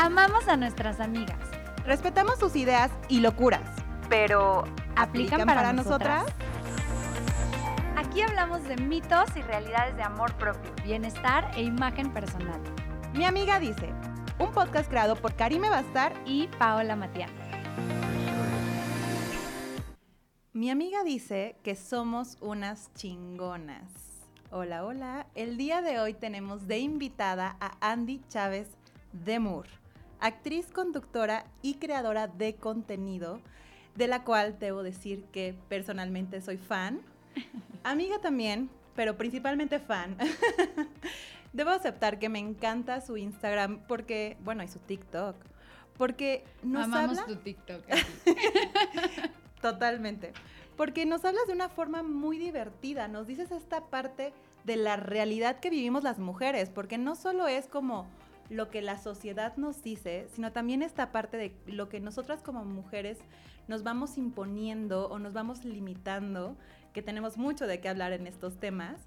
Amamos a nuestras amigas. Respetamos sus ideas y locuras. Pero, ¿aplican, para, nosotras? Aquí hablamos de mitos y realidades de amor propio, bienestar e imagen personal. Mi amiga dice, un podcast creado por Karime Bastar y Paola Matián. Mi amiga dice que somos unas chingonas. Hola, hola. El día de hoy tenemos de invitada a Andy Chávez de Moore actriz, conductora y creadora de contenido, de la cual debo decir que personalmente soy fan, amiga también, pero principalmente fan. debo aceptar que me encanta su Instagram porque, bueno, y su TikTok, porque nos Amamos tu TikTok. Totalmente. Porque nos hablas de una forma muy divertida, nos dices esta parte de la realidad que vivimos las mujeres, porque no solo es como lo que la sociedad nos dice, sino también esta parte de lo que nosotras como mujeres nos vamos imponiendo o nos vamos limitando, que tenemos mucho de qué hablar en estos temas,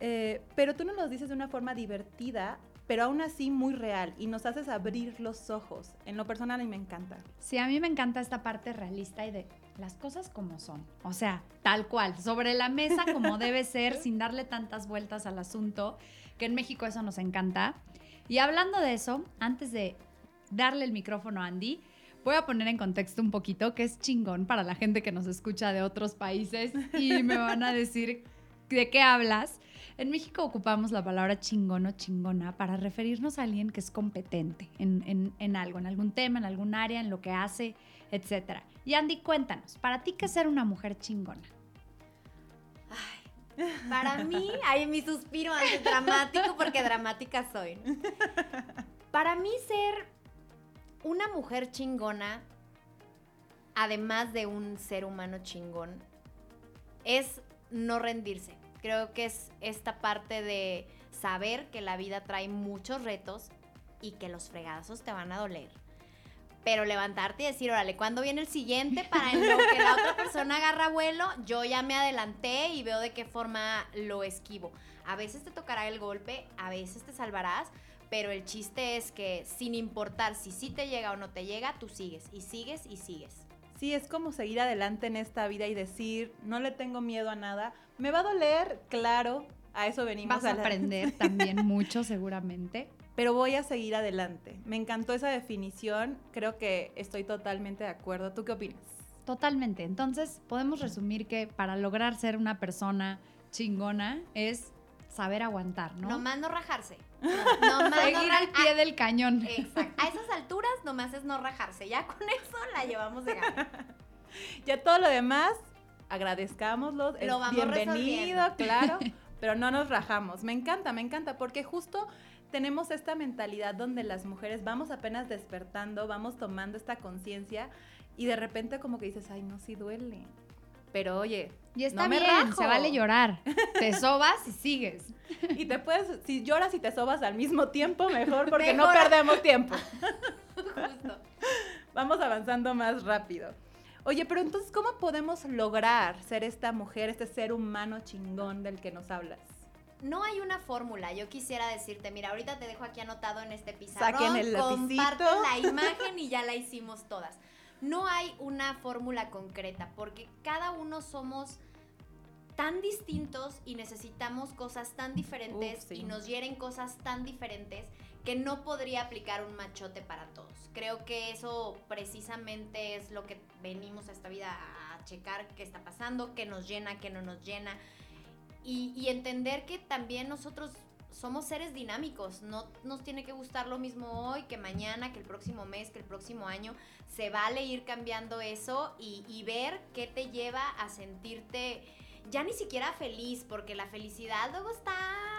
eh, pero tú nos lo dices de una forma divertida, pero aún así muy real y nos haces abrir los ojos. En lo personal a mí me encanta. Sí, a mí me encanta esta parte realista y de las cosas como son. O sea, tal cual, sobre la mesa como debe ser, sin darle tantas vueltas al asunto, que en México eso nos encanta. Y hablando de eso, antes de darle el micrófono a Andy, voy a poner en contexto un poquito que es chingón para la gente que nos escucha de otros países y me van a decir de qué hablas. En México ocupamos la palabra chingón o chingona para referirnos a alguien que es competente en, algo, en algún tema, en algún área, en lo que hace, etc. Y Andy, cuéntanos, ¿para ti qué es ser una mujer chingona? Para mí, hay mi suspiro antes dramático porque dramática soy. Para mí ser una mujer chingona, además de un ser humano chingón, es no rendirse. Creo que es esta parte de saber que la vida trae muchos retos y que los fregazos te van a doler pero levantarte y decir, órale, ¿cuándo viene el siguiente? Para en lo que la otra persona agarra vuelo, yo ya me adelanté y veo de qué forma lo esquivo. A veces te tocará el golpe, a veces te salvarás, pero el chiste es que sin importar si sí te llega o no te llega, tú sigues y sigues y sigues. Sí, es como seguir adelante en esta vida y decir, no le tengo miedo a nada. Me va a doler, claro, a eso venimos. Vas a aprender también mucho seguramente pero voy a seguir adelante. Me encantó esa definición, creo que estoy totalmente de acuerdo. ¿Tú qué opinas? Totalmente. Entonces, podemos resumir que para lograr ser una persona chingona es saber aguantar, ¿no? Nomás no rajarse. No, Seguir al pie del cañón. Exacto. A esas alturas nomás es no rajarse. Ya con eso la llevamos de gana. ya todo lo demás, agradezcámoslo. Lo es bienvenido, claro. pero no nos rajamos. Me encanta, me encanta, porque justo tenemos esta mentalidad donde las mujeres vamos apenas despertando, vamos tomando esta conciencia y de repente como que dices, ay, no, sí duele. Pero oye, y está bien, se vale llorar. Te sobas y sigues. Y te puedes, si lloras y te sobas al mismo tiempo, mejor porque no perdemos tiempo. Justo. Vamos avanzando más rápido. Oye, pero entonces, ¿cómo podemos lograr ser esta mujer, este ser humano chingón del que nos hablas? no hay una fórmula. Yo quisiera decirte, mira, ahorita te dejo aquí anotado en este pizarrón. el comparto la imagen y ya la hicimos todas. No hay una fórmula concreta porque cada uno somos tan distintos y necesitamos cosas tan diferentes y nos hieren cosas tan diferentes que no podría aplicar un machote para todos. Creo que eso precisamente es lo que venimos a esta vida a checar qué está pasando, qué nos llena, qué no nos llena y, entender que también nosotros somos seres dinámicos, no nos tiene que gustar lo mismo hoy que mañana, que el próximo mes, que el próximo año. Se vale ir cambiando eso y, ver qué te lleva a sentirte ya ni siquiera feliz, porque la felicidad luego está...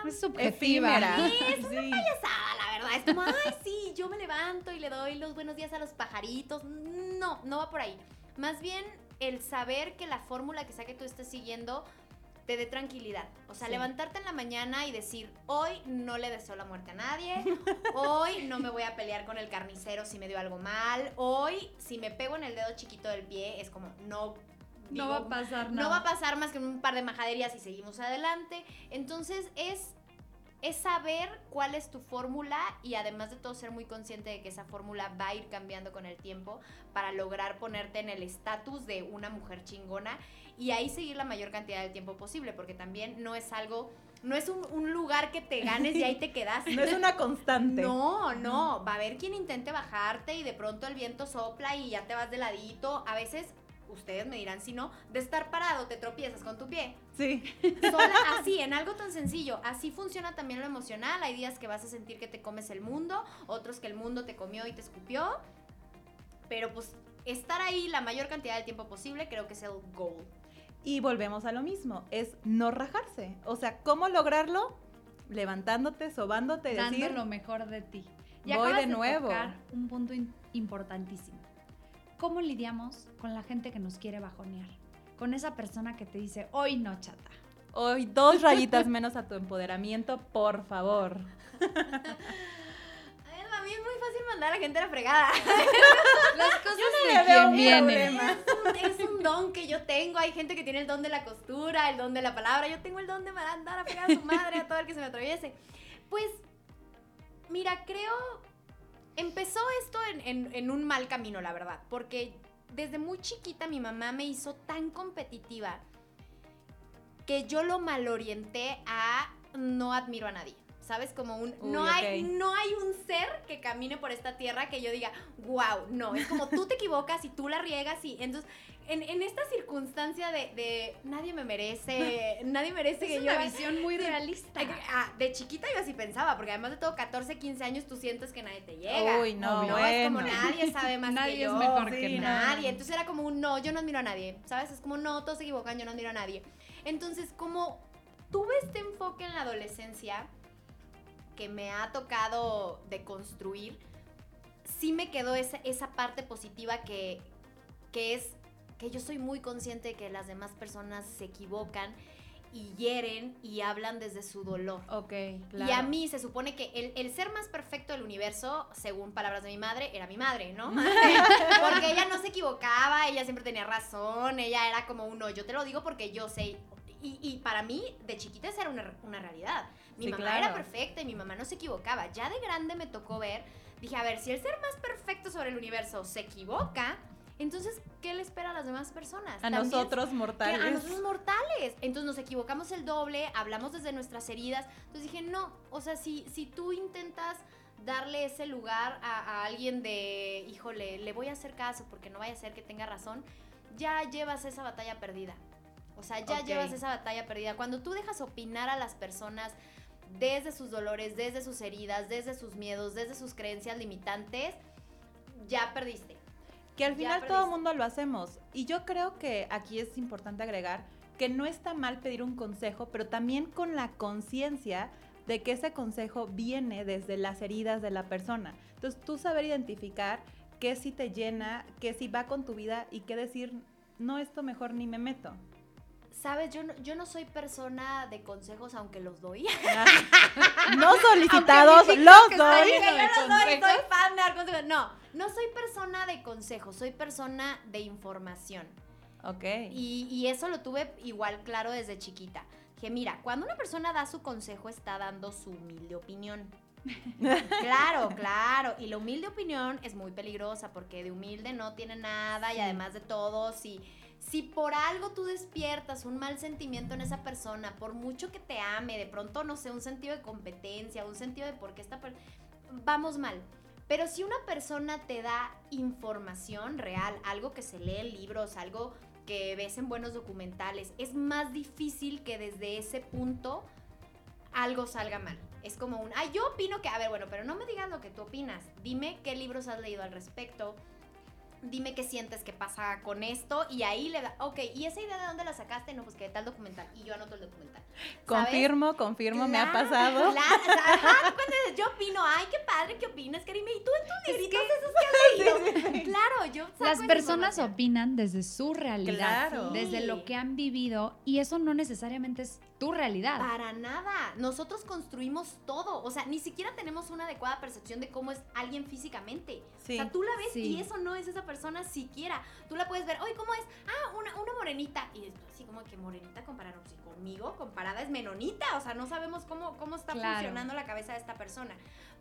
Es subjetiva. Sí, es una payasada, la verdad. Es como, ay, sí, yo me levanto y le doy los buenos días a los pajaritos. No, no va por ahí. Más bien el saber que la fórmula que sea que tú estés siguiendo te dé tranquilidad. O sea, levantarte en la mañana y decir, hoy no le deseo la muerte a nadie, hoy no me voy a pelear con el carnicero si me dio algo mal, hoy si me pego en el dedo chiquito del pie es como, no... no va a pasar nada. No va a pasar más que un par de majaderías y seguimos adelante. Entonces es es saber cuál es tu fórmula y además de todo ser muy consciente de que esa fórmula va a ir cambiando con el tiempo para lograr ponerte en el estatus de una mujer chingona y ahí seguir la mayor cantidad del tiempo posible, porque también no es algo, no es un, lugar que te ganes y ahí te quedas. no es una constante. No, no, va a haber quien intente bajarte y de pronto el viento sopla y ya te vas de ladito. A veces ustedes me dirán si no, de estar parado te tropiezas con tu pie. Sí. Sola, así, en algo tan sencillo. Así funciona también lo emocional. Hay días que vas a sentir que te comes el mundo, otros que el mundo te comió y te escupió. Pero pues estar ahí la mayor cantidad de tiempo posible creo que es el goal. Y volvemos a lo mismo, es no rajarse. O sea, ¿cómo lograrlo? Levantándote, sobándote, Dando decir, lo mejor de ti. Y voy de nuevo. un punto importantísimo. ¿Cómo lidiamos con la gente que nos quiere bajonear? Con esa persona que te dice, hoy no, chata. Hoy dos rayitas menos a tu empoderamiento, por favor. es muy fácil mandar a la gente a la fregada. Las cosas yo no de quien viene. Es un, don que yo tengo. Hay gente que tiene el don de la costura, el don de la palabra. Yo tengo el don de mandar a fregar a su madre, a todo el que se me atraviese. Pues, mira, creo. Empezó esto en, un mal camino, la verdad. Porque desde muy chiquita mi mamá me hizo tan competitiva que yo lo malorienté a no admiro a nadie. ¿Sabes? Como un... no, hay, no hay un ser que camine por esta tierra que yo diga, wow, no, es como tú te equivocas y tú la riegas y entonces... En, en esta circunstancia de, de, nadie me merece, nadie merece que yo... Es una visión muy realista. Ah, de chiquita yo así pensaba, porque además de todo 14, 15 años tú sientes que nadie te llega. Uy, no, no es como nadie sabe más nadie que yo. Nadie es mejor que nadie. Entonces era como un no, yo no admiro a nadie, ¿sabes? Es como no, todos se equivocan, yo no admiro a nadie. Entonces, como tuve este enfoque en la adolescencia, que me ha tocado de construir, sí me quedó esa, esa parte positiva que, que es que yo soy muy consciente de que las demás personas se equivocan y hieren y hablan desde su dolor. Ok, claro. Y a mí se supone que el, el, ser más perfecto del universo, según palabras de mi madre, era mi madre, ¿no? porque ella no se equivocaba, ella siempre tenía razón, ella era como uno, yo te lo digo porque yo sé. Y, y para mí, de chiquita, esa era una, una realidad. Mi mamá era perfecta y mi mamá no se equivocaba. Ya de grande me tocó ver, dije, a ver, si el ser más perfecto sobre el universo se equivoca, entonces, ¿qué le espera a las demás personas? A nosotros mortales. A nosotros mortales. Entonces nos equivocamos el doble, hablamos desde nuestras heridas. Entonces dije, no, o sea, si, si tú intentas darle ese lugar a, alguien de, híjole, le voy a hacer caso porque no vaya a ser que tenga razón, ya llevas esa batalla perdida. O sea, ya llevas esa batalla perdida. Cuando tú dejas opinar a las personas desde sus dolores, desde sus heridas, desde sus miedos, desde sus creencias limitantes, ya perdiste. Que al final todo el mundo lo hacemos. Y yo creo que aquí es importante agregar que no está mal pedir un consejo, pero también con la conciencia de que ese consejo viene desde las heridas de la persona. Entonces tú saber identificar qué sí te llena, qué sí va con tu vida y qué decir, no, esto mejor ni me meto. Sabes, yo no, yo no soy persona de consejos, aunque los doy. no solicitados, los doy. soy fan de dar consejos. No, no soy persona de consejos, soy persona de información. Ok. Y, y eso lo tuve igual claro desde chiquita. Que mira, cuando una persona da su consejo, está dando su humilde opinión. claro, claro. Y la humilde opinión es muy peligrosa porque de humilde no tiene nada y además de todo, si si por algo tú despiertas un mal sentimiento en esa persona, por mucho que te ame, de pronto, no sé, un sentido de competencia, un sentido de por qué esta persona... Vamos mal. Pero si una persona te da información real, algo que se lee en libros, algo que ves en buenos documentales, es más difícil que desde ese punto algo salga mal. Es como un, ah, yo opino que, a ver, bueno, pero no me digas lo que tú opinas. Dime qué libros has leído al respecto, dime qué sientes que pasa con esto y ahí le da, ok, ¿y esa idea de dónde la sacaste? No, pues que de tal documental y yo anoto el documental. Confirmo, confirmo, me ha pasado. Claro, ajá, yo opino, ay, qué padre, ¿qué opinas, Karime? ¿Y tú en tus libritos esos que has Claro, yo Las personas opinan desde su realidad, desde lo que han vivido y eso no necesariamente es tu realidad. Para nada. Nosotros construimos todo. O sea, ni siquiera tenemos una adecuada percepción de cómo es alguien físicicamente. O sea, tú la ves y eso no es esa persona siquiera. Tú la puedes ver, oye, ¿cómo es? Ah, una, una morenita. Y así como que morenita comparada conmigo, comparada es menonita. O sea, no sabemos cómo, cómo está funcionando la cabeza de esta persona.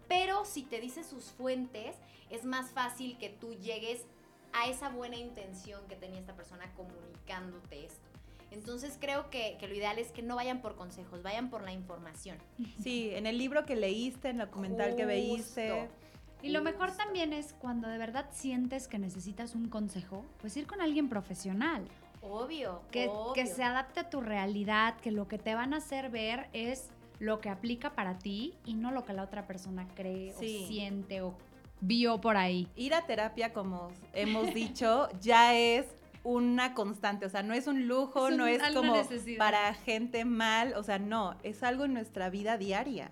Pero si te dice sus fuentes, es más fácil que tú llegues a esa buena intención que tenía esta persona comunicándote esto. Entonces creo que, lo ideal es que no vayan por consejos, vayan por la información. Sí, en el libro que leíste, en el documental que veíste. Y lo mejor también es cuando de verdad sientes que necesitas un consejo, pues ir con alguien profesional. Obvio que, que se adapte a tu realidad, que lo que te van a hacer ver es lo que aplica para ti y no lo que la otra persona cree o siente o vio por ahí. Ir a terapia, como hemos dicho, ya es una constante, o sea, no es un lujo, no es como para gente mal, o sea, no, es algo en nuestra vida diaria.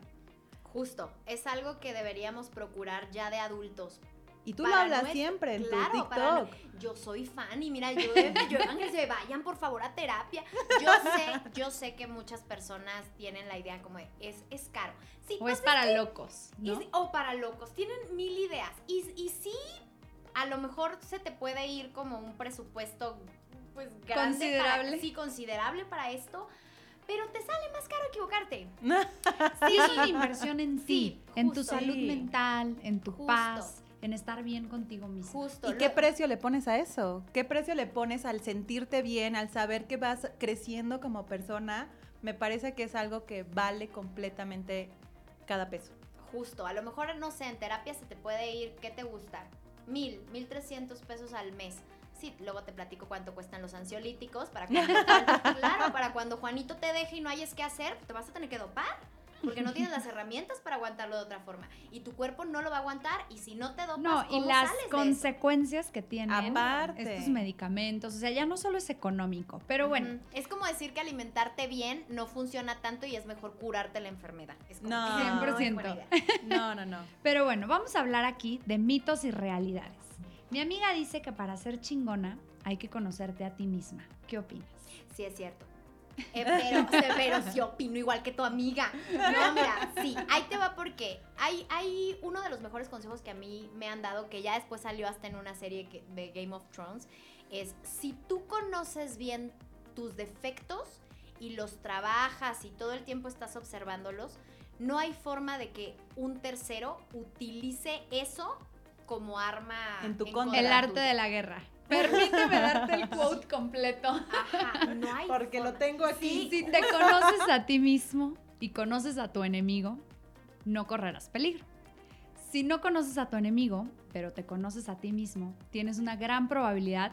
Justo, es algo que deberíamos procurar ya de adultos, y tú lo hablas siempre en tu TikTok. yo soy fan y mira, yo, yo se vayan por favor a terapia. Yo sé, yo sé que muchas personas tienen la idea como de, es, es caro. Sí, o es para locos. o para locos. Tienen mil ideas. Y, y sí, a lo mejor se te puede ir como un presupuesto pues grande. Considerable. sí, considerable para esto pero te sale más caro equivocarte. sí, es una inversión en ti, en tu salud mental, en tu paz en estar bien contigo mismo. Justo. ¿Y qué precio le pones a eso? ¿Qué precio le pones al sentirte bien, al saber que vas creciendo como persona? Me parece que es algo que vale completamente cada peso. Justo, a lo mejor, no sé, en terapia se te puede ir, ¿qué te gusta? Mil, mil trescientos pesos al mes. Sí, luego te platico cuánto cuestan los ansiolíticos para cuando, claro, para cuando Juanito te deje y no hayas qué hacer, te vas a tener que dopar porque no tienes las herramientas para aguantarlo de otra forma. Y tu cuerpo no lo va a aguantar y si no te dopas, No, y las consecuencias que tienen estos medicamentos, o sea, ya no solo es económico, pero bueno. Es como decir que alimentarte bien no funciona tanto y es mejor curarte la enfermedad. Es como no, 100%. No, no, no. Pero bueno, vamos a hablar aquí de mitos y realidades. Mi amiga dice que para ser chingona hay que conocerte a ti misma. ¿Qué opinas? Sí, es cierto. Eh, pero, pero sí opino igual que tu amiga. No, mira, sí, ahí te va porque hay, hay uno de los mejores consejos que a mí me han dado, que ya después salió hasta en una serie de Game of Thrones, es si tú conoces bien tus defectos y los trabajas y todo el tiempo estás observándolos, no hay forma de que un tercero utilice eso como arma en tu contra. El arte de la guerra. Permíteme darte el quote completo. Ajá, no hay. Porque lo tengo aquí. Si te conoces a ti mismo y conoces a tu enemigo, no correrás peligro. Si no conoces a tu enemigo, pero te conoces a ti mismo, tienes una gran probabilidad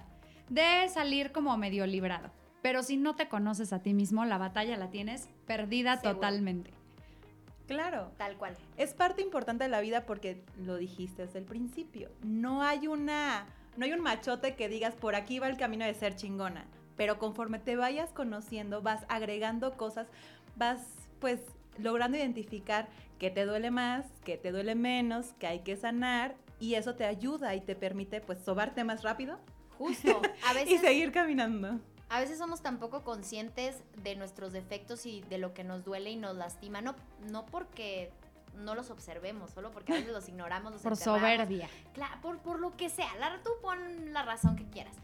de salir como medio librado. Pero si no te conoces a ti mismo, la batalla la tienes perdida totalmente. Claro. Tal cual. Es parte importante de la vida porque lo dijiste desde el principio. No hay una no hay un machote que digas por aquí va el camino de ser chingona, pero conforme te vayas conociendo, vas agregando cosas, vas pues logrando identificar qué te duele más, qué te duele menos, qué hay que sanar y eso te ayuda y te permite pues sobarte más rápido. Justo, a veces... y seguir caminando. A veces somos tan poco conscientes de nuestros defectos y de lo que nos duele y nos lastima, no, no porque no los observemos, solo porque a veces los ignoramos, los Por soberbia. Claro, por, por lo que sea. La, tú pon la razón que quieras.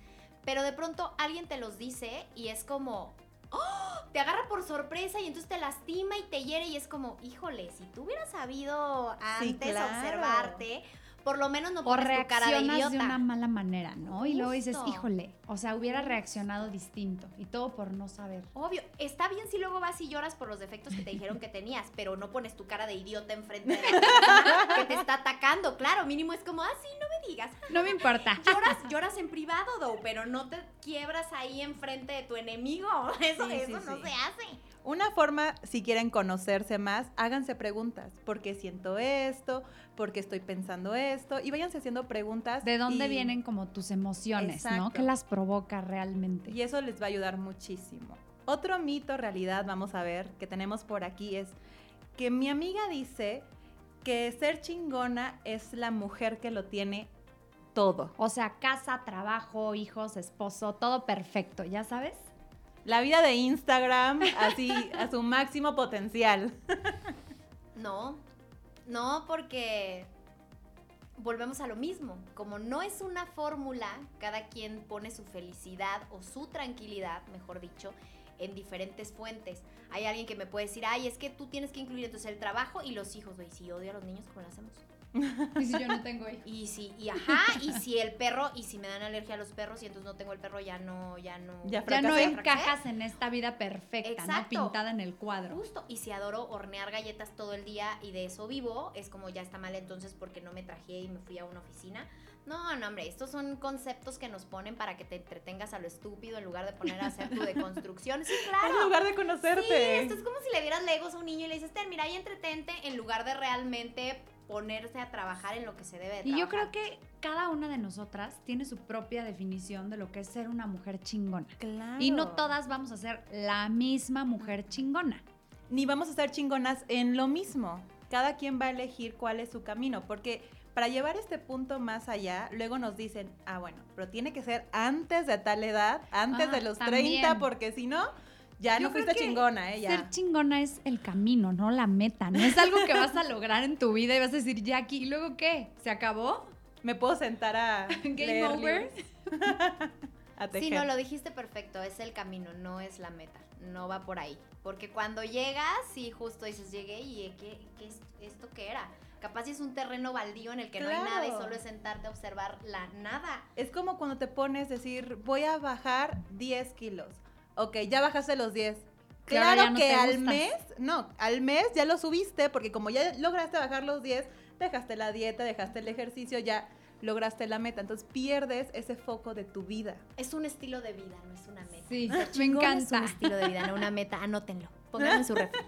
Pero de pronto alguien te los dice y es como, ¡Oh! te agarra por sorpresa y entonces te lastima y te hiere y es como, híjole, si tú hubieras sabido antes observarte, por lo menos no pones tu cara de idiota. de una mala manera, ¿no? Y luego dices, híjole, o sea, hubiera reaccionado distinto y todo por no saber. Obvio, está bien si luego vas y lloras por los defectos que te dijeron que tenías, pero no pones tu cara de idiota enfrente de la persona que te está atacando. Claro, mínimo es como, ah, sí, no me digas. No me importa. Lloras, lloras en privado, though, pero no te quiebras ahí enfrente de tu enemigo. Eso, eso no se hace. Una forma, si quieren conocerse más, háganse preguntas. ¿Por qué siento esto? ¿Por qué estoy pensando esto? Y váyanse haciendo preguntas. ¿De dónde vienen como tus emociones, no? ¿Qué las provoca realmente? Y eso les va a ayudar muchísimo. Otro mito, realidad, vamos a ver, que tenemos por aquí es que mi amiga dice que ser chingona es la mujer que lo tiene todo. O sea, casa, trabajo, hijos, esposo, todo perfecto, ¿ya sabes? La vida de Instagram, así, a su máximo potencial. No, no, porque volvemos a lo mismo. Como no es una fórmula, cada quien pone su felicidad o su tranquilidad, mejor dicho, en diferentes fuentes. Hay alguien que me puede decir, ay, es que tú tienes que incluir entonces el trabajo y los hijos, güey. Si odio a los niños, ¿cómo lo hacemos? y si yo no tengo hijos. Y si, y ajá, y si el perro, y si me dan alergia a los perros y entonces no tengo el perro, ya no, ya no. Ya, no encajas en esta vida perfecta, ¿no? Pintada en el cuadro. Justo. Y si adoro hornear galletas todo el día y de eso vivo, es como ya está mal entonces porque no me traje y me fui a una oficina. No, no, hombre, estos son conceptos que nos ponen para que te entretengas a lo estúpido en lugar de poner a hacer tu deconstrucción. Sí, claro. En lugar de conocerte. Sí, esto es como si le dieras legos a un niño y le dices, ten, mira, y entretente, en lugar de realmente ponerse a trabajar en lo que se debe Y yo creo que cada una de nosotras tiene su propia definición de lo que es ser una mujer chingona. Claro. Y no todas vamos a ser la misma mujer chingona. Ni vamos a ser chingonas en lo mismo. Cada quien va a elegir cuál es su camino, porque para llevar este punto más allá, luego nos dicen, ah, bueno, pero tiene que ser antes de tal edad, antes ah, de los 30, porque si no, ya no fuiste chingona, ¿eh? Ser chingona es el camino, no la meta. No es algo que vas a lograr en tu vida y vas a decir, ya aquí, ¿y luego qué? ¿Se acabó? ¿Me puedo sentar a. Game over? sí, no, lo dijiste perfecto. Es el camino, no es la meta. No va por ahí. Porque cuando llegas, sí, justo dices, llegué y ¿qué, qué es esto qué era? Capaz si es un terreno baldío en el que no hay nada y solo es sentarte a observar la nada. Es como cuando te pones a decir, voy a bajar 10 kilos ok, ya bajaste los 10. Claro que al mes, no, al mes ya lo subiste porque como ya lograste bajar los 10, dejaste la dieta, dejaste el ejercicio, ya lograste la meta. Entonces pierdes ese foco de tu vida. Es un estilo de vida, no es una meta. Sí, me encanta. Es un estilo de vida, no una meta. Anótenlo. Pónganlo en su refri.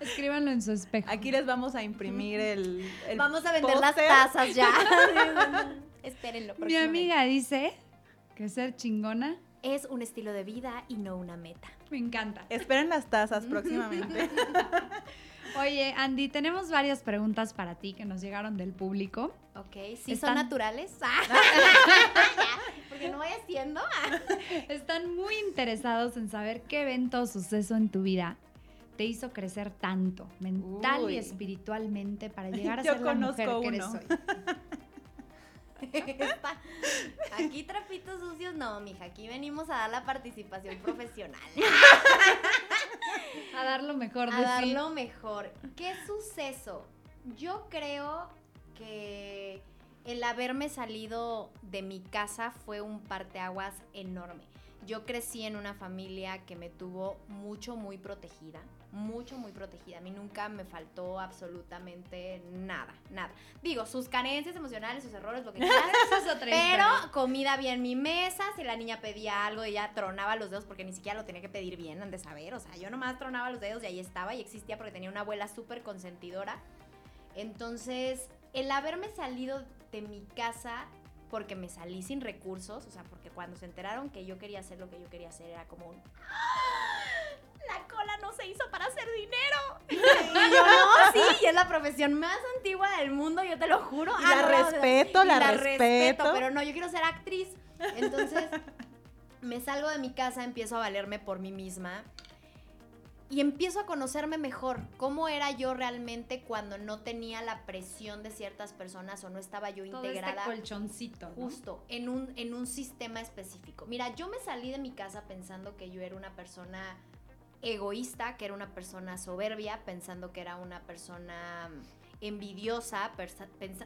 Escríbanlo en su espejo. Aquí les vamos a imprimir el. vamos a vender las tazas ya. Espérenlo. Mi amiga dice que ser chingona es un estilo de vida y no una meta. Me encanta. Esperen las tazas próximamente. Oye, Andy, tenemos varias preguntas para ti que nos llegaron del público. Ok, ¿sí son naturales? Porque no voy haciendo. Están muy interesados en saber qué evento o suceso en tu vida te hizo crecer tanto, mental y espiritualmente, para llegar a ser la mujer que eres hoy. Aquí trapitos sucios, no, mija, aquí venimos a dar la participación profesional. a dar lo mejor de A dar lo mejor. ¿Qué suceso? Yo creo que el haberme salido de mi casa fue un parteaguas enorme. Yo crecí en una familia que me tuvo mucho, muy protegida mucho, muy protegida. A mí nunca me faltó absolutamente nada, nada. Digo, sus carencias emocionales, sus errores, lo que quieras. pero comida bien en mi mesa, si la niña pedía algo, ella tronaba los dedos porque ni siquiera lo tenía que pedir bien, han de saber. O sea, yo nomás tronaba los dedos y ahí estaba y existía porque tenía una abuela súper consentidora. Entonces, el haberme salido de mi casa porque me salí sin recursos, o sea, porque cuando se enteraron que yo quería hacer lo que yo quería hacer era como un la cola no se hizo para hacer dinero. Y yo, no, sí, y es la profesión más antigua del mundo, yo te lo juro. la ah, respeto, la, respeto. Pero no, yo quiero ser actriz. Entonces, me salgo de mi casa, empiezo a valerme por mí misma y empiezo a conocerme mejor, cómo era yo realmente cuando no tenía la presión de ciertas personas o no estaba yo Todo integrada. Este colchoncito. Justo, en un, en un sistema específico. Mira, yo me salí de mi casa pensando que yo era una persona egoísta, que era una persona soberbia, pensando que era una persona envidiosa,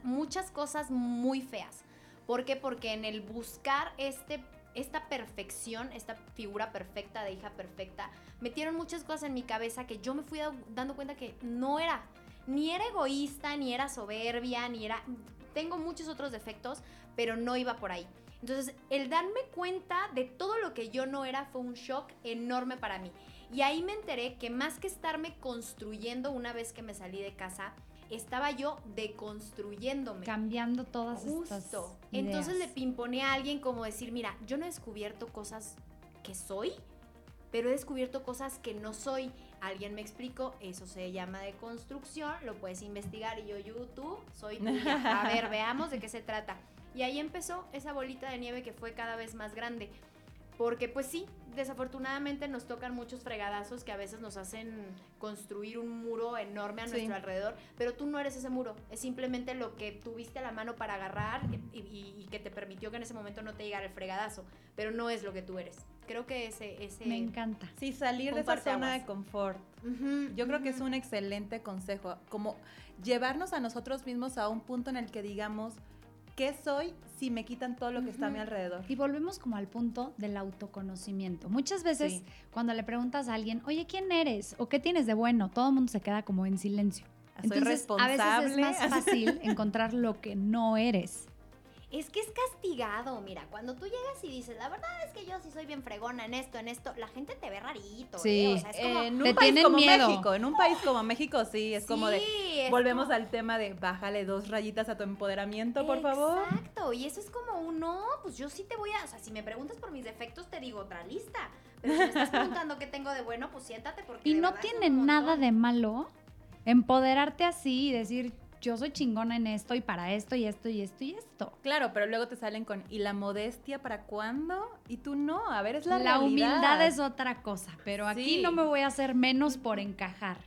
muchas cosas muy feas. ¿Por qué? Porque en el buscar este, esta perfección, esta figura perfecta de hija perfecta, metieron muchas cosas en mi cabeza que yo me fui dando cuenta que no era. Ni era egoísta, ni era soberbia, ni era... Tengo muchos otros defectos, pero no iba por ahí. Entonces, el darme cuenta de todo lo que yo no era fue un shock enorme para mí. Y ahí me enteré que más que estarme construyendo una vez que me salí de casa, estaba yo deconstruyéndome. Cambiando todas Justo. estas Entonces le pimponé a alguien como decir, mira, yo no he descubierto cosas que soy, pero he descubierto cosas que no soy. Alguien me explicó, eso se llama deconstrucción, lo puedes investigar y yo YouTube, soy tuya. A ver, veamos de qué se trata. Y ahí empezó esa bolita de nieve que fue cada vez más grande. Porque pues sí, desafortunadamente nos tocan muchos fregadazos que a veces nos hacen construir un muro enorme a nuestro alrededor, pero tú no eres ese muro, es simplemente lo que tuviste a la mano para agarrar y, que te permitió que en ese momento no te llegara el fregadazo, pero no es lo que tú eres. Creo que ese... ese Me encanta. Sí, salir de esa zona de confort. Yo creo que es un excelente consejo, como llevarnos a nosotros mismos a un punto en el que digamos, ¿qué soy si me quitan todo lo que está a mi alrededor? Y volvemos como al punto del autoconocimiento. Muchas veces cuando le preguntas a alguien, oye, ¿quién eres? ¿O qué tienes de bueno? Todo el mundo se queda como en silencio. Entonces, a veces es más fácil encontrar lo que no eres es que es castigado. Mira, cuando tú llegas y dices, la verdad es que yo sí soy bien fregona en esto, en esto, la gente te ve rarito. Sí, ¿eh? o sea, es como, en un país como México, en un país como México sí, es como de, volvemos al tema de bájale dos rayitas a tu empoderamiento, por favor. Exacto, y eso es como un, no, pues yo sí te voy a, o sea, si me preguntas por mis defectos, te digo otra lista. Pero si me estás preguntando qué tengo de bueno, pues siéntate porque... Y no tiene nada de malo empoderarte así y decir, yo soy chingona en esto y para esto y esto y esto y esto. Claro, pero luego te salen con, ¿y la modestia para cuándo? Y tú no, a ver, es la, la humildad es otra cosa, pero aquí no me voy a hacer menos por encajar.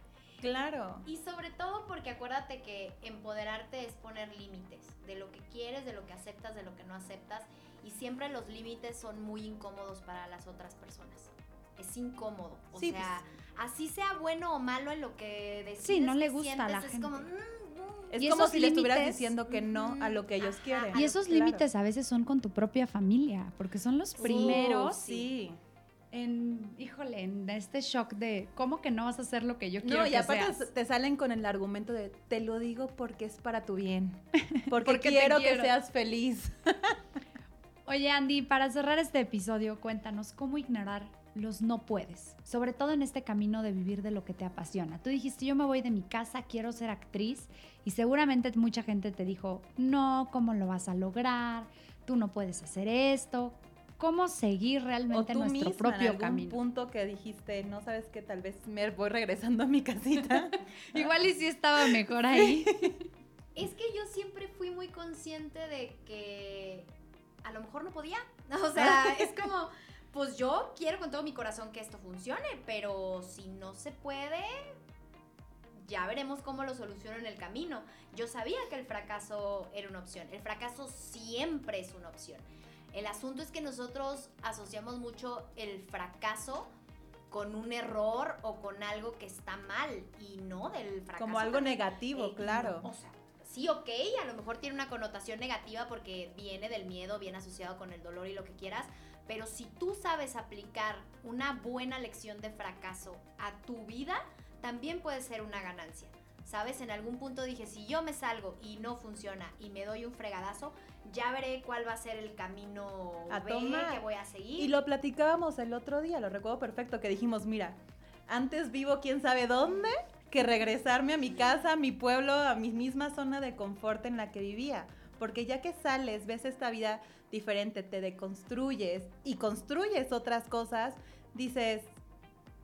Claro. Y sobre todo porque acuérdate que empoderarte es poner límites de lo que quieres, de lo que aceptas, de lo que no aceptas. Y siempre los límites son muy incómodos para las otras personas. Es incómodo. O sea, pues así sea bueno o malo en lo que decides. Sí, no le gusta a la gente. como, mm, es como si le estuvieras diciendo que no a lo que ellos quieren. Y esos límites a veces son con tu propia familia, porque son los primeros. sí. En, híjole, en este shock de cómo que no vas a hacer lo que yo quiero. No, y aparte te salen con el argumento de te lo digo porque es para tu bien. Porque, quiero, quiero que seas feliz. Oye, Andy, para cerrar este episodio, cuéntanos cómo ignorar los no puedes, sobre todo en este camino de vivir de lo que te apasiona. Tú dijiste, yo me voy de mi casa, quiero ser actriz y seguramente mucha gente te dijo, no, ¿cómo lo vas a lograr? Tú no puedes hacer esto. ¿Cómo seguir realmente nuestro propio en algún punto que dijiste, no sabes que tal vez me voy regresando a mi casita? Igual y sí estaba mejor ahí. es que yo siempre fui muy consciente de que a lo mejor no podía. O sea, es como pues yo quiero con todo mi corazón que esto funcione, pero si no se puede, ya veremos cómo lo soluciono en el camino. Yo sabía que el fracaso era una opción. El fracaso siempre es una opción. El asunto es que nosotros asociamos mucho el fracaso con un error o con algo que está mal y no del fracaso. Como algo negativo, eh, claro. O sea, sí, ok, a lo mejor tiene una connotación negativa porque viene del miedo, viene asociado con el dolor y lo que quieras, pero si tú sabes aplicar una buena lección de fracaso a tu vida, también puede ser una ganancia. ¿Sabes? En algún punto dije, si yo me salgo y no funciona y me doy un fregadazo, ya veré cuál va a ser el camino a B que voy a seguir. Y lo platicábamos el otro día, lo recuerdo perfecto, que dijimos, mira, antes vivo quién sabe dónde que regresarme a mi casa, a mi pueblo, a mi misma zona de confort en la que vivía. Porque ya que sales, ves esta vida diferente, te deconstruyes y construyes otras cosas, dices,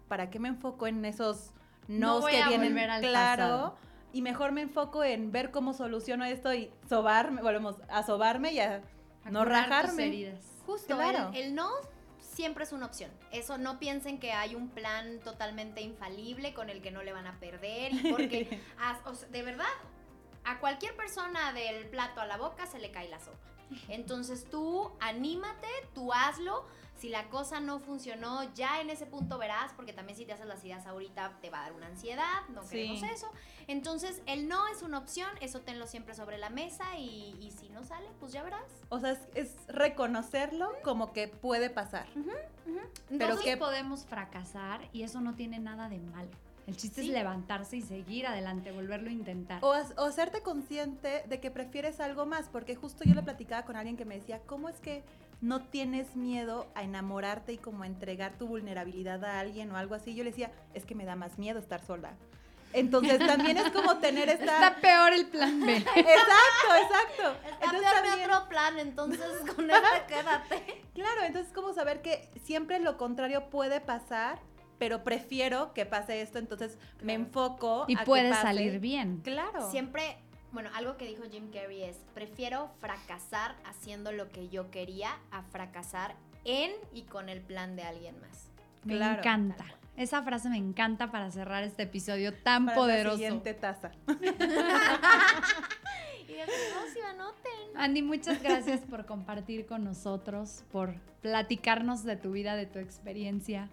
¿para qué me enfoco en esos no que vienen claro? Y mejor me enfoco en ver cómo soluciono esto y sobarme, volvemos a sobarme y a, no rajarme. Justo, el, el no siempre es una opción. Eso no piensen que hay un plan totalmente infalible con el que no le van a perder y porque de verdad a cualquier persona del plato a la boca se le cae la sopa. Entonces tú anímate, tú hazlo. Si la cosa no funcionó, ya en ese punto verás, porque también si te haces las ideas ahorita te va a dar una ansiedad, no queremos eso. Entonces, el no es una opción, eso tenlo siempre sobre la mesa y, si no sale, pues ya verás. O sea, es, reconocerlo como que puede pasar. Pero que podemos fracasar y eso no tiene nada de malo. El chiste es levantarse y seguir adelante, volverlo a intentar. O, hacerte consciente de que prefieres algo más, porque justo yo le platicaba con alguien que me decía, ¿cómo es que no tienes miedo a enamorarte y como a entregar tu vulnerabilidad a alguien o algo así? Yo le decía, es que me da más miedo estar sola. Entonces también es como tener esta... Está peor el plan B. exacto, exacto. Está peor otro plan, entonces con este quédate. Claro, entonces es como saber que siempre lo contrario puede pasar pero prefiero que pase esto, entonces me enfoco y puede salir bien. Claro. Siempre bueno, algo que dijo Jim Carrey es, prefiero fracasar haciendo lo que yo quería a fracasar en y con el plan de alguien más. Me encanta. Esa frase me encanta para cerrar este episodio tan para poderoso. La siguiente taza. y si anoten. Andy, muchas gracias por compartir con nosotros, por platicarnos de tu vida, de tu experiencia.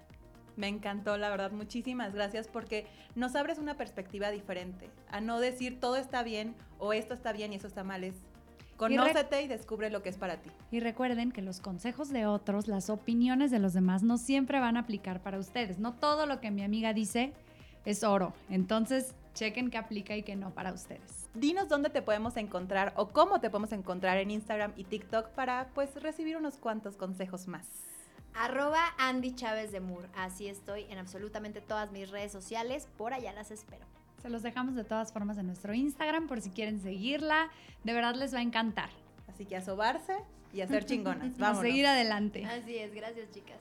Me encantó, la verdad. Muchísimas gracias porque nos abres una perspectiva diferente. A no decir todo está bien o esto está bien y eso está mal. Es conócete y, y descubre lo que es para ti. Y recuerden que los consejos de otros, las opiniones de los demás no siempre van a aplicar para ustedes. No todo lo que mi amiga dice es oro. Entonces, chequen qué aplica y qué no para ustedes. Dinos dónde te podemos encontrar o cómo te podemos encontrar en Instagram y TikTok para pues recibir unos cuantos consejos más. Arroba Andy Chávez de Moore. Así estoy en absolutamente todas mis redes sociales. Por allá las espero. Se los dejamos de todas formas en nuestro Instagram por si quieren seguirla. De verdad les va a encantar. Así que a sobarse y a ser chingonas. Vamos. A seguir adelante. Así es. Gracias, chicas.